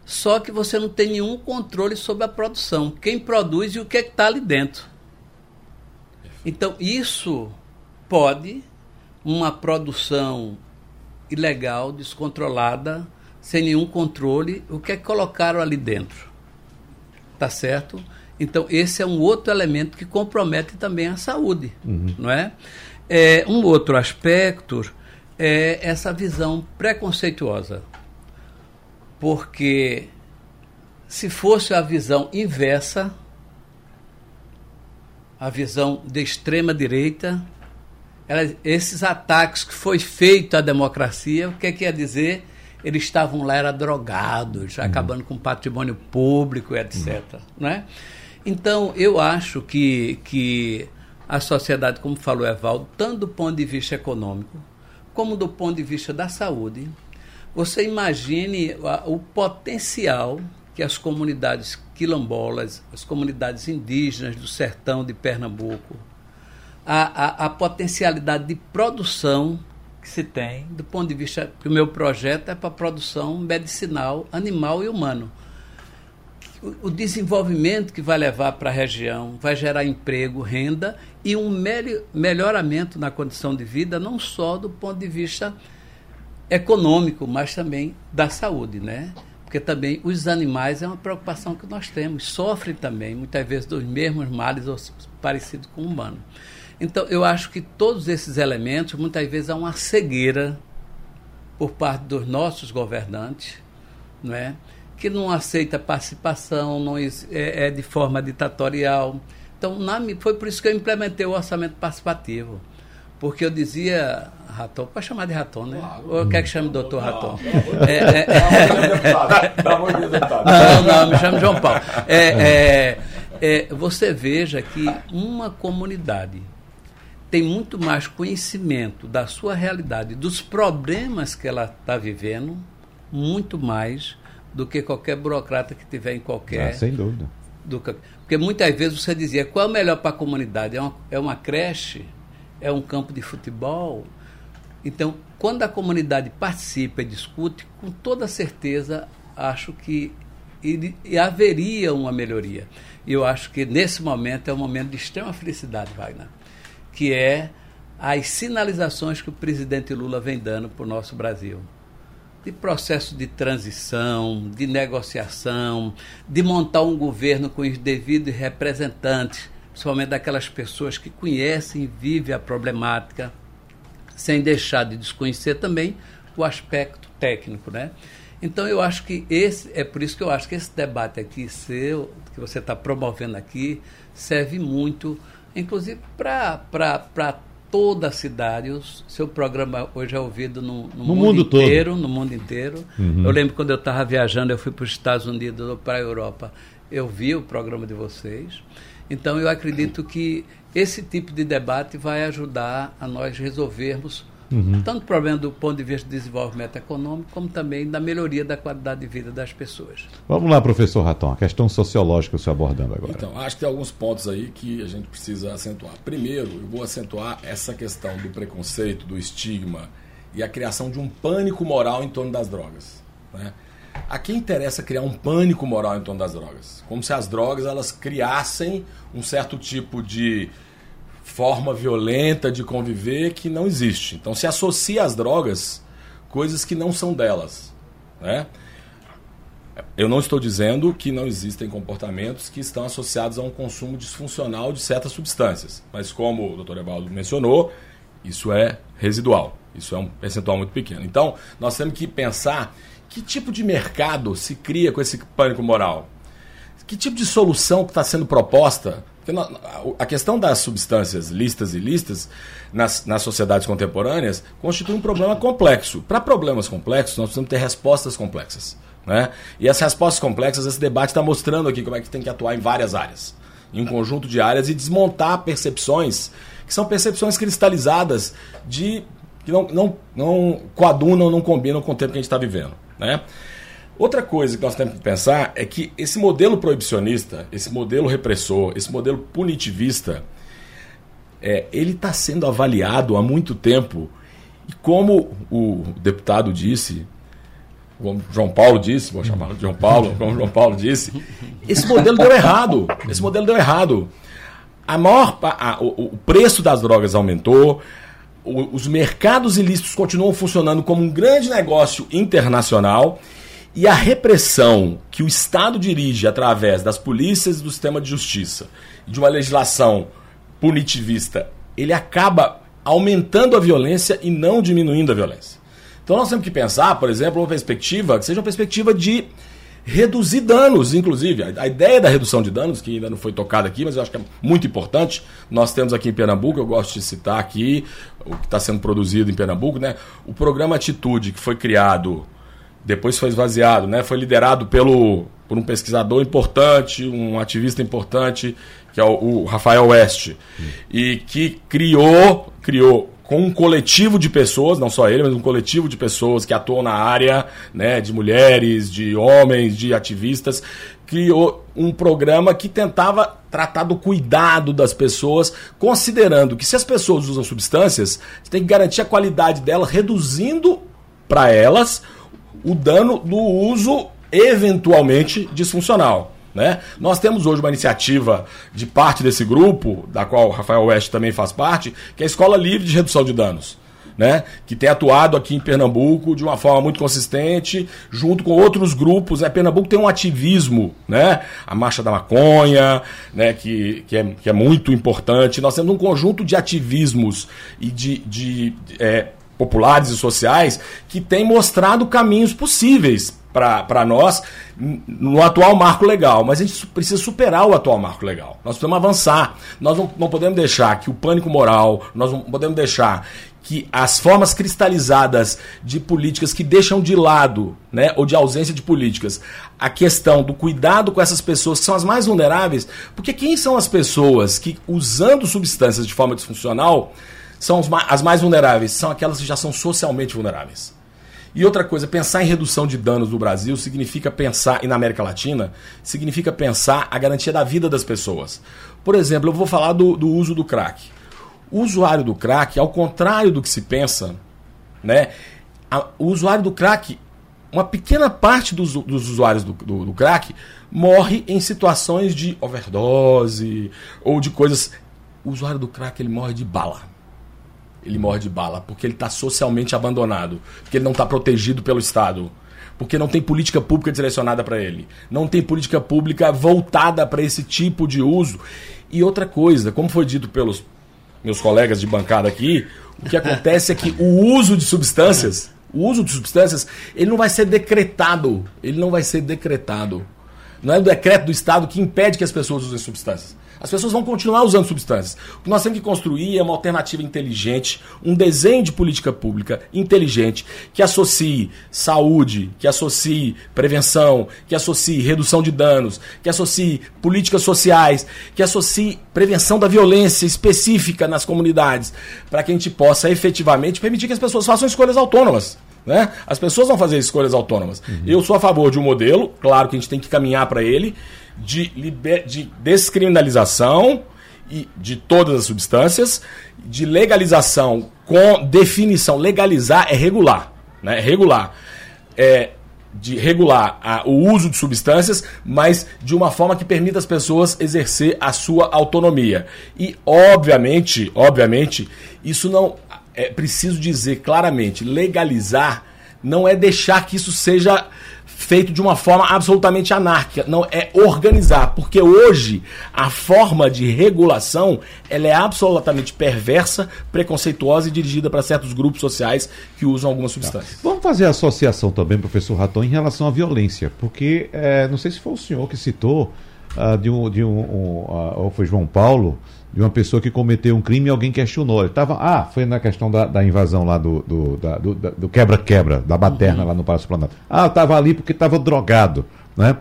[SPEAKER 5] só que você não tem nenhum controle sobre a produção, quem produz e o que é está ali dentro. Então, isso pode, uma produção ilegal, descontrolada, sem nenhum controle, o que é que colocaram ali dentro. Tá certo? Então, esse é um outro elemento que compromete também a saúde, uhum. não é? É? Um outro aspecto é essa visão preconceituosa porque se fosse a visão inversa, a visão de extrema direita, ela, esses ataques que foi feito à democracia, o que, é que quer dizer? Eles estavam lá, era drogados, uhum. acabando com patrimônio público, etc. Uhum. Né? Então, eu acho que, que a sociedade, como falou Evaldo, tanto do ponto de vista econômico, como do ponto de vista da saúde, você imagine o potencial que as comunidades quilombolas, as comunidades indígenas do sertão de Pernambuco, a, a, a, potencialidade de produção que se tem, do ponto de vista que o meu projeto é para produção medicinal, animal e humano. O, desenvolvimento que vai levar para a região vai gerar emprego, renda e um melhoramento na condição de vida, não só do ponto de vista econômico, mas também da saúde, né? Porque também os animais é uma preocupação que nós temos, sofrem também, muitas vezes, dos mesmos males ou parecidos com o humano. Então, eu acho que todos esses elementos, muitas vezes, há uma cegueira por parte dos nossos governantes, não é? Que não aceita participação, não é, é de forma ditatorial. Então, na, foi por isso que eu implementei o orçamento participativo. Porque eu dizia, Raton, pode chamar de Raton, né? Claro. Ou quer que chame doutor Raton? É, é, é... Não, não, me chame João Paulo. É, é, é, você veja que uma comunidade tem muito mais conhecimento da sua realidade, dos problemas que ela está vivendo, muito mais do que qualquer burocrata que tiver em qualquer. Ah,
[SPEAKER 2] sem dúvida.
[SPEAKER 5] Do, porque muitas vezes você dizia qual é o melhor para a comunidade? É uma, é uma creche? é um campo de futebol. Então, quando a comunidade participa e discute, com toda certeza acho que haveria uma melhoria. E eu acho que nesse momento é um momento de extrema felicidade, Wagner, que é as sinalizações que o presidente Lula vem dando para o nosso Brasil. De processo de transição, de negociação, de montar um governo com os devidos representantes principalmente daquelas pessoas que conhecem e vivem a problemática, sem deixar de desconhecer também o aspecto técnico, né? Então eu acho que esse é por isso que eu acho que esse debate aqui seu que você está promovendo aqui serve muito, inclusive para toda a cidade. O seu programa hoje é ouvido no, no,
[SPEAKER 2] No
[SPEAKER 5] mundo,
[SPEAKER 2] mundo todo.
[SPEAKER 5] inteiro, no mundo inteiro.
[SPEAKER 2] Uhum.
[SPEAKER 5] Eu lembro quando eu estava viajando, eu fui para os Estados Unidos ou para a Europa, eu vi o programa de vocês. Então eu acredito que esse tipo de debate vai ajudar a nós resolvermos
[SPEAKER 2] Uhum.
[SPEAKER 5] tanto o problema do ponto de vista de desenvolvimento econômico, como também da melhoria da qualidade de vida das pessoas.
[SPEAKER 2] Vamos lá, professor Raton, a questão sociológica você abordando agora.
[SPEAKER 4] Então, acho que tem alguns pontos aí que a gente precisa acentuar. Primeiro, eu vou acentuar essa questão do preconceito, do estigma e a criação de um pânico moral em torno das drogas. Né? A quem interessa criar um pânico moral em torno das drogas? Como se as drogas elas criassem um certo tipo de forma violenta de conviver que não existe. Então se associa às drogas coisas que não são delas. Né? Eu não estou dizendo que não existem comportamentos que estão associados a um consumo disfuncional de certas substâncias, mas como o Dr. Evaldo mencionou, isso é residual, isso é um percentual muito pequeno. Então, nós temos que pensar que tipo de mercado se cria com esse pânico moral. Que tipo de solução que está sendo proposta? A questão das substâncias listas e listas nas, nas sociedades contemporâneas constitui um problema complexo. Para problemas complexos, nós precisamos ter respostas complexas. Né? E as respostas complexas, esse debate está mostrando aqui como é que tem que atuar em várias áreas. Em um conjunto de áreas e desmontar percepções que são percepções cristalizadas de que não, não, não coadunam, não combinam com o tempo que a gente está vivendo. Né? Outra coisa que nós temos que pensar é que esse modelo proibicionista, esse modelo repressor, esse modelo punitivista, é, ele está sendo avaliado há muito tempo. E como o deputado disse, como João Paulo disse, vou chamar de João Paulo, como João Paulo disse, esse modelo deu errado. Esse modelo deu errado. A maior, a- o, preço das drogas aumentou, os mercados ilícitos continuam funcionando como um grande negócio internacional e a repressão que o Estado dirige através das polícias e do sistema de justiça de uma legislação punitivista, ele acaba aumentando a violência e não diminuindo a violência. Então nós temos que pensar, por exemplo, uma perspectiva que seja uma perspectiva de reduzir danos, inclusive. A, a ideia da redução de danos, que ainda não foi tocada aqui, mas eu acho que é muito importante. Nós temos aqui em Pernambuco, eu gosto de citar aqui o que está sendo produzido em Pernambuco, né? O programa Atitude, que foi criado, depois foi esvaziado, né? Foi liderado pelo, por um pesquisador importante, um ativista importante, que é o, o Rafael West, e que criou, criou com um coletivo de pessoas, não só ele, mas um coletivo de pessoas que atuam na área, né, de mulheres, de homens, de ativistas, criou um programa que tentava tratar do cuidado das pessoas, considerando que se as pessoas usam substâncias, você tem que garantir a qualidade delas, reduzindo para elas o dano do uso eventualmente disfuncional. Né? Nós temos hoje uma iniciativa de parte desse grupo, da qual o Rafael West também faz parte, que é a Escola Livre de Redução de Danos. Né? Que tem atuado aqui em Pernambuco de uma forma muito consistente, junto com outros grupos. Né? Pernambuco tem um ativismo, né? a Marcha da Maconha, né? que, que, é, que é muito importante. Nós temos um conjunto de ativismos e de, de é, populares e sociais que tem mostrado caminhos possíveis para nós no atual marco legal. Mas a gente precisa superar o atual marco legal. Nós precisamos avançar. Nós não, não podemos deixar que o pânico moral, nós não podemos deixar que as formas cristalizadas de políticas que deixam de lado, né, ou de ausência de políticas, a questão do cuidado com essas pessoas que são as mais vulneráveis, porque quem são as pessoas que, usando substâncias de forma disfuncional, são as mais vulneráveis? São aquelas que já são socialmente vulneráveis. E outra coisa, pensar em redução de danos no Brasil significa pensar, e na América Latina, significa pensar a garantia da vida das pessoas. Por exemplo, eu vou falar do, do uso do crack. O usuário do crack, ao contrário do que se pensa, né, a, o usuário do crack, uma pequena parte dos, dos usuários do, do, do crack morre em situações de overdose ou de coisas. O usuário do crack ele morre de bala ele morre de bala, porque ele está socialmente abandonado, porque ele não está protegido pelo Estado, porque não tem política pública direcionada para ele, não tem política pública voltada para esse tipo de uso. E outra coisa, como foi dito pelos meus colegas de bancada aqui, o que acontece é que o uso de substâncias, o uso de substâncias, ele não vai ser decretado, ele não vai ser decretado. Não é o decreto do Estado que impede que as pessoas usem substâncias. As pessoas vão continuar usando substâncias. O que nós temos que construir é uma alternativa inteligente, um desenho de política pública inteligente que associe saúde, que associe prevenção, que associe redução de danos, que associe políticas sociais, que associe prevenção da violência específica nas comunidades, para que a gente possa efetivamente permitir que as pessoas façam escolhas autônomas. Né? As pessoas vão fazer escolhas autônomas. Uhum. Eu sou a favor de um modelo, claro que a gente tem que caminhar para ele, de, liber... de descriminalização e de todas as substâncias, de legalização com definição. Legalizar é regular. Né? É regular. É, de regular a, o uso de substâncias, mas de uma forma que permita as pessoas exercer a sua autonomia. E, obviamente, obviamente, isso não. É preciso dizer claramente: legalizar não é deixar que isso seja feito de uma forma absolutamente anárquica, não é organizar, porque hoje a forma de regulação ela é absolutamente perversa, preconceituosa e dirigida para certos grupos sociais que usam algumas tá. substâncias. Tá.
[SPEAKER 2] Vamos fazer associação também, professor Raton, em relação à violência, porque é, não sei se foi o senhor que citou uh, de um, de um, um uh, ou foi João Paulo de uma pessoa que cometeu um crime e alguém questionou. Ele tava, ah, foi na questão da, da invasão lá do do quebra-quebra, da baterna uhum. lá no Palácio Planalto. Ah, estava ali porque estava drogado. Né?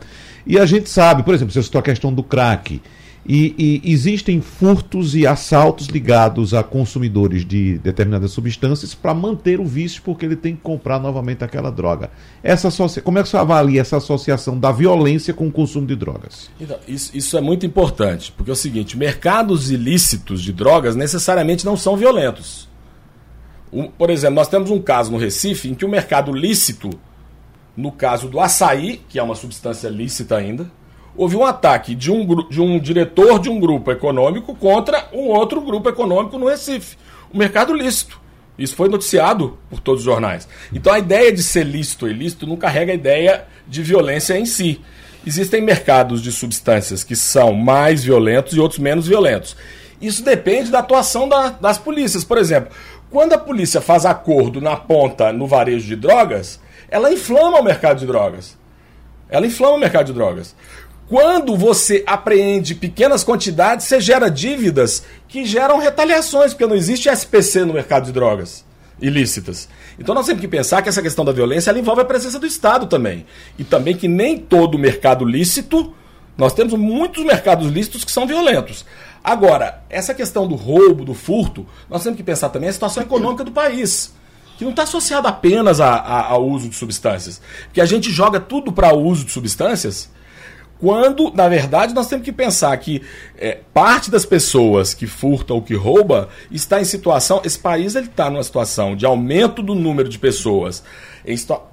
[SPEAKER 2] E a gente sabe, por exemplo, você citou a questão do crack. E, e, existem furtos e assaltos ligados a consumidores de determinadas substâncias para manter o vício, porque ele tem que comprar novamente aquela droga. Essa Como é que você avalia essa associação da violência com o consumo de drogas?
[SPEAKER 4] Então, isso, isso é muito importante, porque é o seguinte: mercados ilícitos de drogas necessariamente não são violentos. Por exemplo, nós temos um caso no Recife em que o mercado lícito, no caso do açaí, que é uma substância lícita ainda, houve um ataque de um, de um diretor de um grupo econômico contra um outro grupo econômico no Recife. O mercado lícito. Isso foi noticiado por todos os jornais. Então a ideia de ser lícito ou ilícito não carrega a ideia de violência em si. Existem mercados de substâncias que são mais violentos e outros menos violentos. Isso depende da atuação da, das polícias. Por exemplo, quando a polícia faz acordo na ponta no varejo de drogas, ela inflama o mercado de drogas. Ela inflama o mercado de drogas. Quando você apreende pequenas quantidades, você gera dívidas que geram retaliações, porque não existe SPC no mercado de drogas ilícitas. Então nós temos que pensar que essa questão da violência envolve a presença do Estado também. E também que nem todo mercado lícito, nós temos muitos mercados lícitos que são violentos. Agora, essa questão do roubo, do furto, nós temos que pensar também a situação econômica do país que não está associada apenas ao uso de substâncias. Que a gente joga tudo para o uso de substâncias quando, na verdade, nós temos que pensar que é, parte das pessoas que furtam ou que roubam está em situação. Esse país está numa situação de aumento do número de pessoas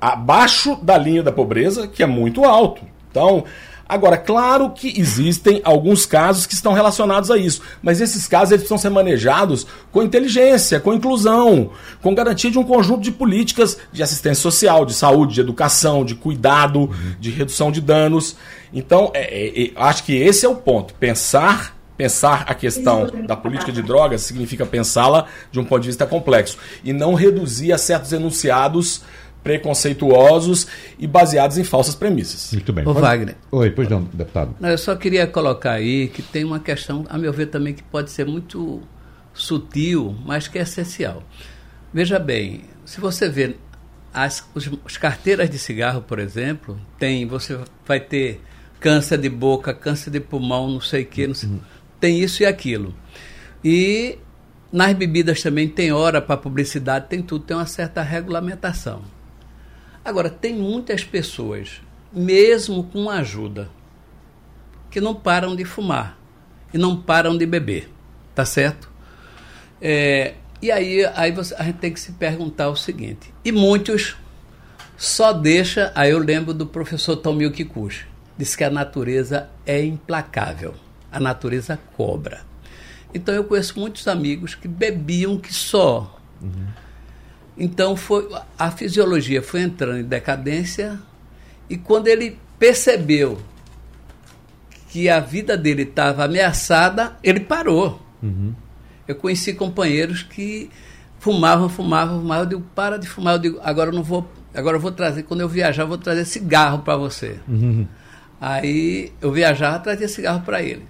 [SPEAKER 4] abaixo da linha da pobreza, que é muito alto. Então, Agora, claro que existem alguns casos que estão relacionados a isso, mas esses casos eles precisam ser manejados com inteligência, com inclusão, com garantia de um conjunto de políticas de assistência social, de saúde, de educação, de cuidado, de redução de danos. Então, é, é, é, acho que esse é o ponto. Pensar Pensar a questão da política de drogas significa pensá-la de um ponto de vista complexo e não reduzir a certos enunciados preconceituosos e baseados em falsas premissas.
[SPEAKER 5] Muito bem. Ô, Wagner.
[SPEAKER 2] Oi, pois não, deputado.
[SPEAKER 5] Não, eu só queria colocar aí que tem uma questão, a meu ver também, que pode ser muito sutil, mas que é essencial. Veja bem, se você vê as, os, as carteiras de cigarro, por exemplo, tem, você vai ter câncer de boca, câncer de pulmão, não sei o que, sei, uhum. tem isso e aquilo. E nas bebidas também tem hora para publicidade, tem tudo, tem uma certa regulamentação. Agora, tem muitas pessoas, mesmo com ajuda, que não param de fumar e não param de beber, tá certo? É, e aí, aí você, a gente tem que se perguntar o seguinte: e muitos só deixa. Aí eu lembro do professor Tomil Kikuchi, disse que a natureza é implacável, a natureza cobra. Então eu conheço muitos amigos que bebiam que só. Uhum então foi a fisiologia foi entrando em decadência e quando ele percebeu que a vida dele estava ameaçada, ele parou. Uhum. Eu conheci companheiros que fumavam, fumavam, fumavam. Eu digo, para de fumar. Eu digo, agora eu não vou. Agora eu vou trazer, quando eu viajar, eu vou trazer cigarro para você. Uhum. Aí eu viajava, trazia cigarro para ele.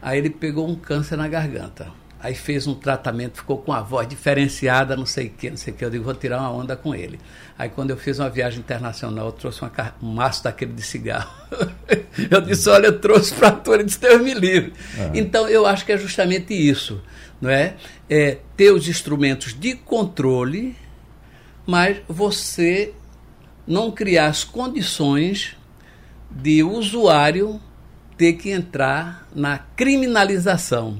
[SPEAKER 5] Aí ele pegou um câncer na garganta. Aí fez um tratamento, ficou com a voz diferenciada, não sei o que, não sei o que. Eu digo, vou tirar uma onda com ele. Aí quando eu fiz uma viagem internacional, eu trouxe uma, um maço daquele de cigarro. eu disse, olha, eu trouxe para tu, ele disse, Deus me livre. É. Então eu acho que é justamente isso, não é? é? Ter os instrumentos de controle, mas você não criar as condições de o usuário ter que entrar na criminalização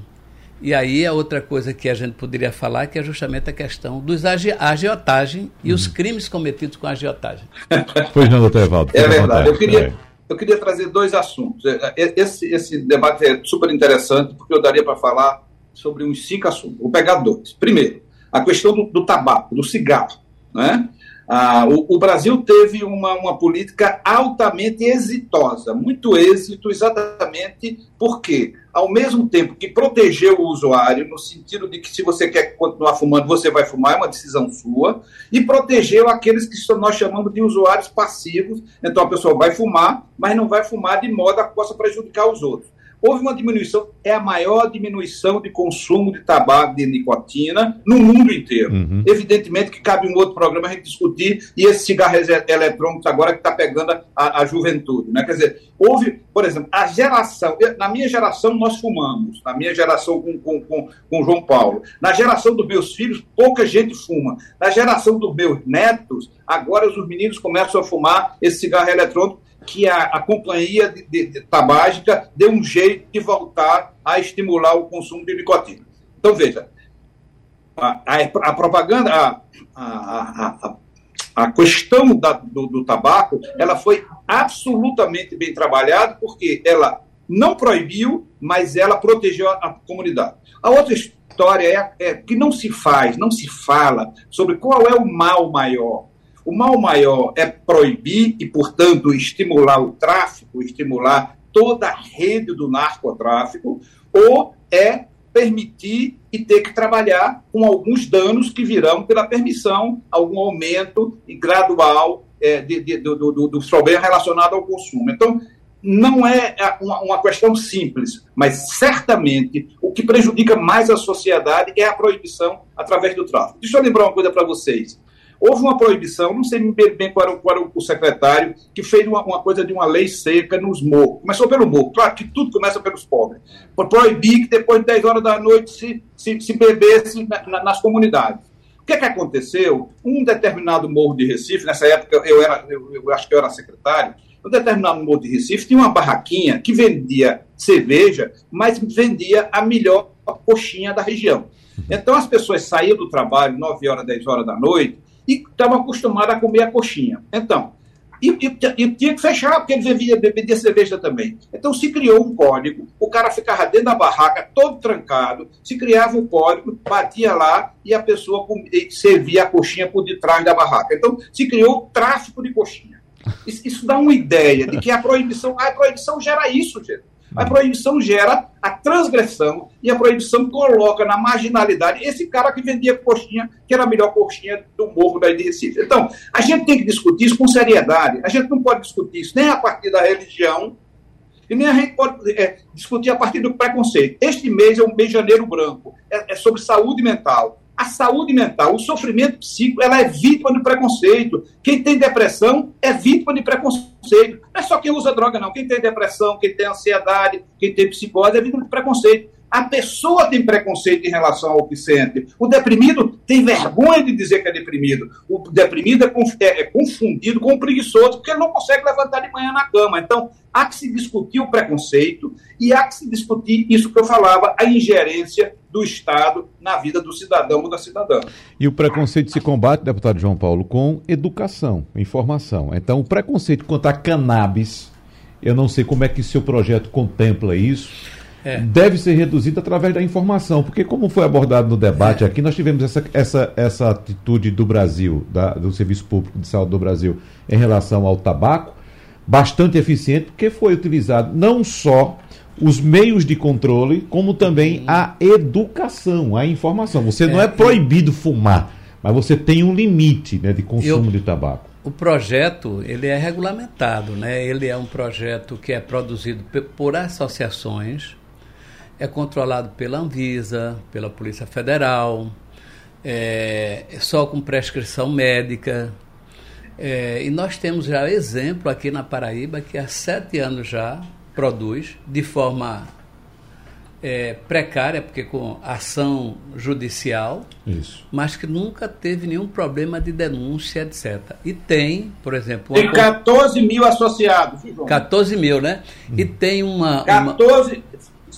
[SPEAKER 5] e aí a outra coisa que a gente poderia falar que é justamente a questão dos agi agiotagem e uhum. os crimes cometidos com agiotagem.
[SPEAKER 2] Pois não, doutor Evaldo.
[SPEAKER 3] É verdade. Eu queria, é. eu queria trazer dois assuntos. É, é, esse, esse debate é super interessante porque eu daria para falar sobre uns cinco assuntos. Vou pegar dois. Primeiro, a questão do, do tabaco, do cigarro. Né? Ah, o, o, Brasil teve uma, uma política altamente exitosa, muito êxito, exatamente porque, ao mesmo tempo que protegeu o usuário, no sentido de que se você quer continuar fumando, você vai fumar, é uma decisão sua, e protegeu aqueles que nós chamamos de usuários passivos. Então a pessoa vai fumar, mas não vai fumar de modo a que possa prejudicar os outros houve uma diminuição, é a maior diminuição de consumo de tabaco de nicotina no mundo inteiro. Uhum. Evidentemente que cabe um outro programa a gente discutir, e esses cigarros eletrônicos agora que está pegando a, a, juventude. Né? Quer dizer, houve, por exemplo, a geração, na minha geração nós fumamos, na minha geração com, com, com, com João Paulo, na geração dos meus filhos, pouca gente fuma. Na geração dos meus netos, agora os meninos começam a fumar esse cigarro eletrônico que a, a companhia de, de, de tabágica deu um jeito de voltar a estimular o consumo de nicotina. Então, veja, a, a, a propaganda, a, a, a, questão da, do, do, tabaco, ela foi absolutamente bem trabalhada, porque ela não proibiu, mas ela protegeu a, comunidade. A outra história é, é que não se faz, não se fala sobre qual é o mal maior o mal maior é proibir e, portanto, estimular o tráfico, estimular toda a rede do narcotráfico, ou é permitir e ter que trabalhar com alguns danos que virão pela permissão, algum aumento gradual é, de, de, do, do, do problema relacionado ao consumo. Então, não é, é uma, uma, questão simples, mas certamente o que prejudica mais a sociedade é a proibição através do tráfico. Deixa eu lembrar uma coisa para vocês. Houve uma proibição, não sei bem qual era, qual era o secretário, que fez uma, uma, coisa de uma lei seca nos morros. Começou pelo morro, claro que tudo começa pelos pobres. Proibir que depois de 10 horas da noite se, se, se bebesse na, na, nas comunidades. O que, é que aconteceu? Um determinado morro de Recife, nessa época eu, era, eu, eu acho que eu era secretário, um determinado morro de Recife tinha uma barraquinha que vendia cerveja, mas vendia a melhor coxinha da região. Então as pessoas saíam do trabalho 9 horas, 10 horas da noite, e estavam acostumados a comer a coxinha. Então, e, tinha que fechar, porque ele bebia, cerveja também. Então se criou um código, o cara ficava dentro da barraca, todo trancado, se criava um código, batia lá e a pessoa servia a coxinha por detrás da barraca. Então se criou tráfico de coxinha. Isso, isso dá uma ideia de que a proibição, a proibição gera isso, gente. A proibição gera a transgressão e a proibição coloca na marginalidade esse cara que vendia coxinha, que era a melhor coxinha do morro da de Recife. Então, a gente tem que discutir isso com seriedade. A gente não pode discutir isso nem a partir da religião, e nem a gente pode é, discutir a partir do preconceito. Este mês é um mês de janeiro branco, é, é sobre saúde mental a saúde mental, o sofrimento psíquico, ela é vítima de preconceito. Quem tem depressão é vítima de preconceito. Não é só quem usa droga, não. Quem tem depressão, quem tem ansiedade, quem tem psicose é vítima de preconceito. A pessoa tem preconceito em relação ao que sente. O deprimido tem vergonha de dizer que é deprimido. O deprimido é, é, é confundido com o preguiçoso, porque ele não consegue levantar de manhã na cama. Então, há que se discutir o preconceito e há que se discutir isso que eu falava, a ingerência do Estado na vida do cidadão ou da cidadã.
[SPEAKER 2] E o preconceito se combate, deputado João Paulo, com educação, informação. Então, o preconceito quanto a cannabis, eu não sei como é que seu projeto contempla isso, é. deve ser reduzido através da informação, porque como foi abordado no debate é. aqui, nós tivemos essa, essa, essa atitude do Brasil, da, do Serviço Público de Saúde do Brasil, em relação ao tabaco, bastante eficiente, porque foi utilizado não só os meios de controle, como também a educação, a informação. Você é, não é proibido fumar, mas você tem um limite né, de consumo eu, de tabaco.
[SPEAKER 5] O projeto ele é regulamentado, né? Ele é um projeto que é produzido por associações é controlado pela Anvisa, pela Polícia Federal, é, só com prescrição médica. É, e nós temos já exemplo aqui na Paraíba que há sete anos já produz de forma é, precária, porque com ação judicial,
[SPEAKER 2] Isso.
[SPEAKER 5] mas que nunca teve nenhum problema de denúncia, etc. E tem, por exemplo.
[SPEAKER 3] Tem 14 mil associados, João.
[SPEAKER 5] 14 mil, né? E
[SPEAKER 2] Hum.
[SPEAKER 5] tem uma.
[SPEAKER 3] 14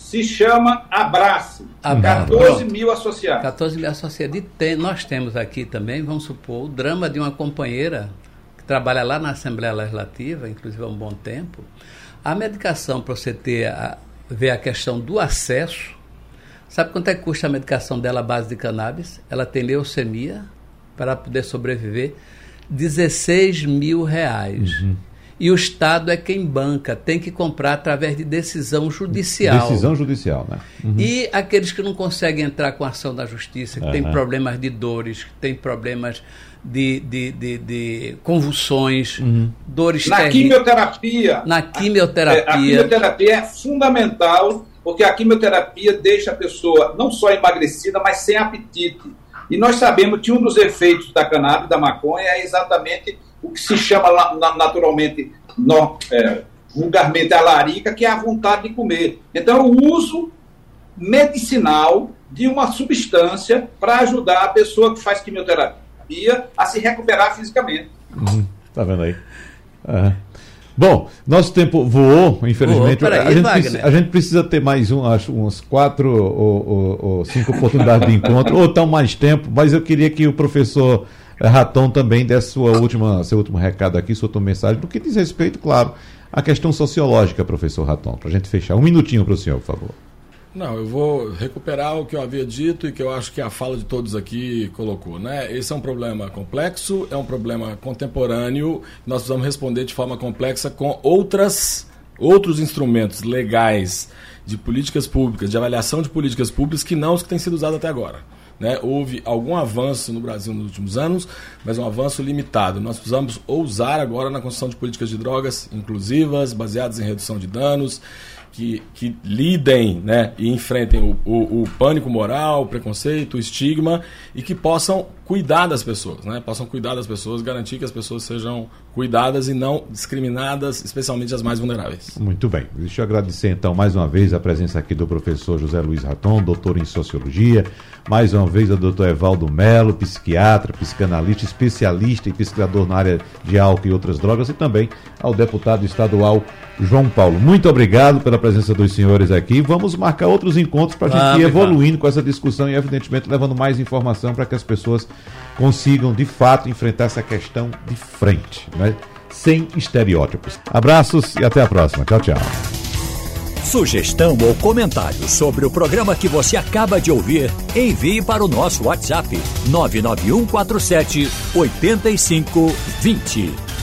[SPEAKER 3] se chama Abrace.
[SPEAKER 5] Abrace.
[SPEAKER 3] 14
[SPEAKER 5] Pronto.
[SPEAKER 3] mil associados.
[SPEAKER 5] 14 mil associados. E tem, nós temos aqui também, vamos supor, o drama de uma companheira que trabalha lá na Assembleia Legislativa, inclusive há um bom tempo. A medicação, para você ter a, ver a questão do acesso, sabe quanto é que custa a medicação dela à base de cannabis? Ela tem leucemia, para poder sobreviver, 16 mil reais. E o Estado é quem banca, tem que comprar através de decisão judicial.
[SPEAKER 2] Decisão judicial, né?
[SPEAKER 5] E aqueles que não conseguem entrar com ação da justiça, que têm
[SPEAKER 2] Aham.
[SPEAKER 5] problemas de dores, que têm problemas de, de, de, de convulsões, dores
[SPEAKER 3] Na
[SPEAKER 5] terríveis.
[SPEAKER 3] quimioterapia,
[SPEAKER 5] Na
[SPEAKER 3] É, A
[SPEAKER 5] quimioterapia.
[SPEAKER 3] quimioterapia é fundamental, porque a quimioterapia deixa a pessoa não só emagrecida, mas sem apetite. E nós sabemos que um dos efeitos da cannabis, da maconha, é exatamente o que se chama naturalmente, no- é, vulgarmente, a larica, que é a vontade de comer. Então, o uso medicinal de uma substância para ajudar a pessoa que faz quimioterapia a se recuperar fisicamente.
[SPEAKER 2] Tá vendo aí? Aham. Bom, nosso tempo voou, infelizmente.
[SPEAKER 5] Voou. Peraí,
[SPEAKER 2] a, gente precisa, a gente precisa ter mais um, acho, uns quatro ou, ou- ou cinco oportunidades de encontro, ou tão mais tempo, mas eu queria que o professor Raton também desse sua última, seu último recado aqui, sua última mensagem, no que diz respeito, claro, à questão sociológica, professor Raton, para a gente fechar. Um minutinho para o senhor, por favor.
[SPEAKER 4] Não, eu vou recuperar o que eu havia dito e que eu acho que a fala de todos aqui colocou, né? Esse é um problema complexo, é um problema contemporâneo, nós precisamos responder de forma complexa com outras outros instrumentos legais de políticas públicas, de avaliação de políticas públicas que não os que têm sido usados até agora. Né? Houve algum avanço no Brasil nos últimos anos, mas um avanço limitado. Nós precisamos ousar agora na construção de políticas de drogas inclusivas, baseadas em redução de danos, que, que lidem né, e enfrentem o, o, o pânico moral, o preconceito, o estigma e que possam cuidar das pessoas, né? possam cuidar das pessoas, garantir que as pessoas sejam cuidadas e não discriminadas, especialmente as mais vulneráveis.
[SPEAKER 2] Muito bem. Deixa eu agradecer então mais uma vez a presença aqui do professor José Luiz Raton, doutor em Sociologia, mais uma vez ao doutor Evaldo Melo, psiquiatra, psicanalista, especialista e pesquisador na área de álcool e outras drogas, e também ao deputado estadual João Paulo. Muito obrigado pela presença dos senhores aqui. Vamos marcar outros encontros para a gente
[SPEAKER 5] Vamos,
[SPEAKER 2] ir evoluindo com essa discussão e, evidentemente, levando mais informação para que as pessoas consigam, de fato, enfrentar essa questão de frente, né? sem estereótipos. Abraços e até a próxima. Tchau, tchau.
[SPEAKER 1] Sugestão ou comentário sobre o programa que você acaba de ouvir, envie para o nosso WhatsApp 99147 8520.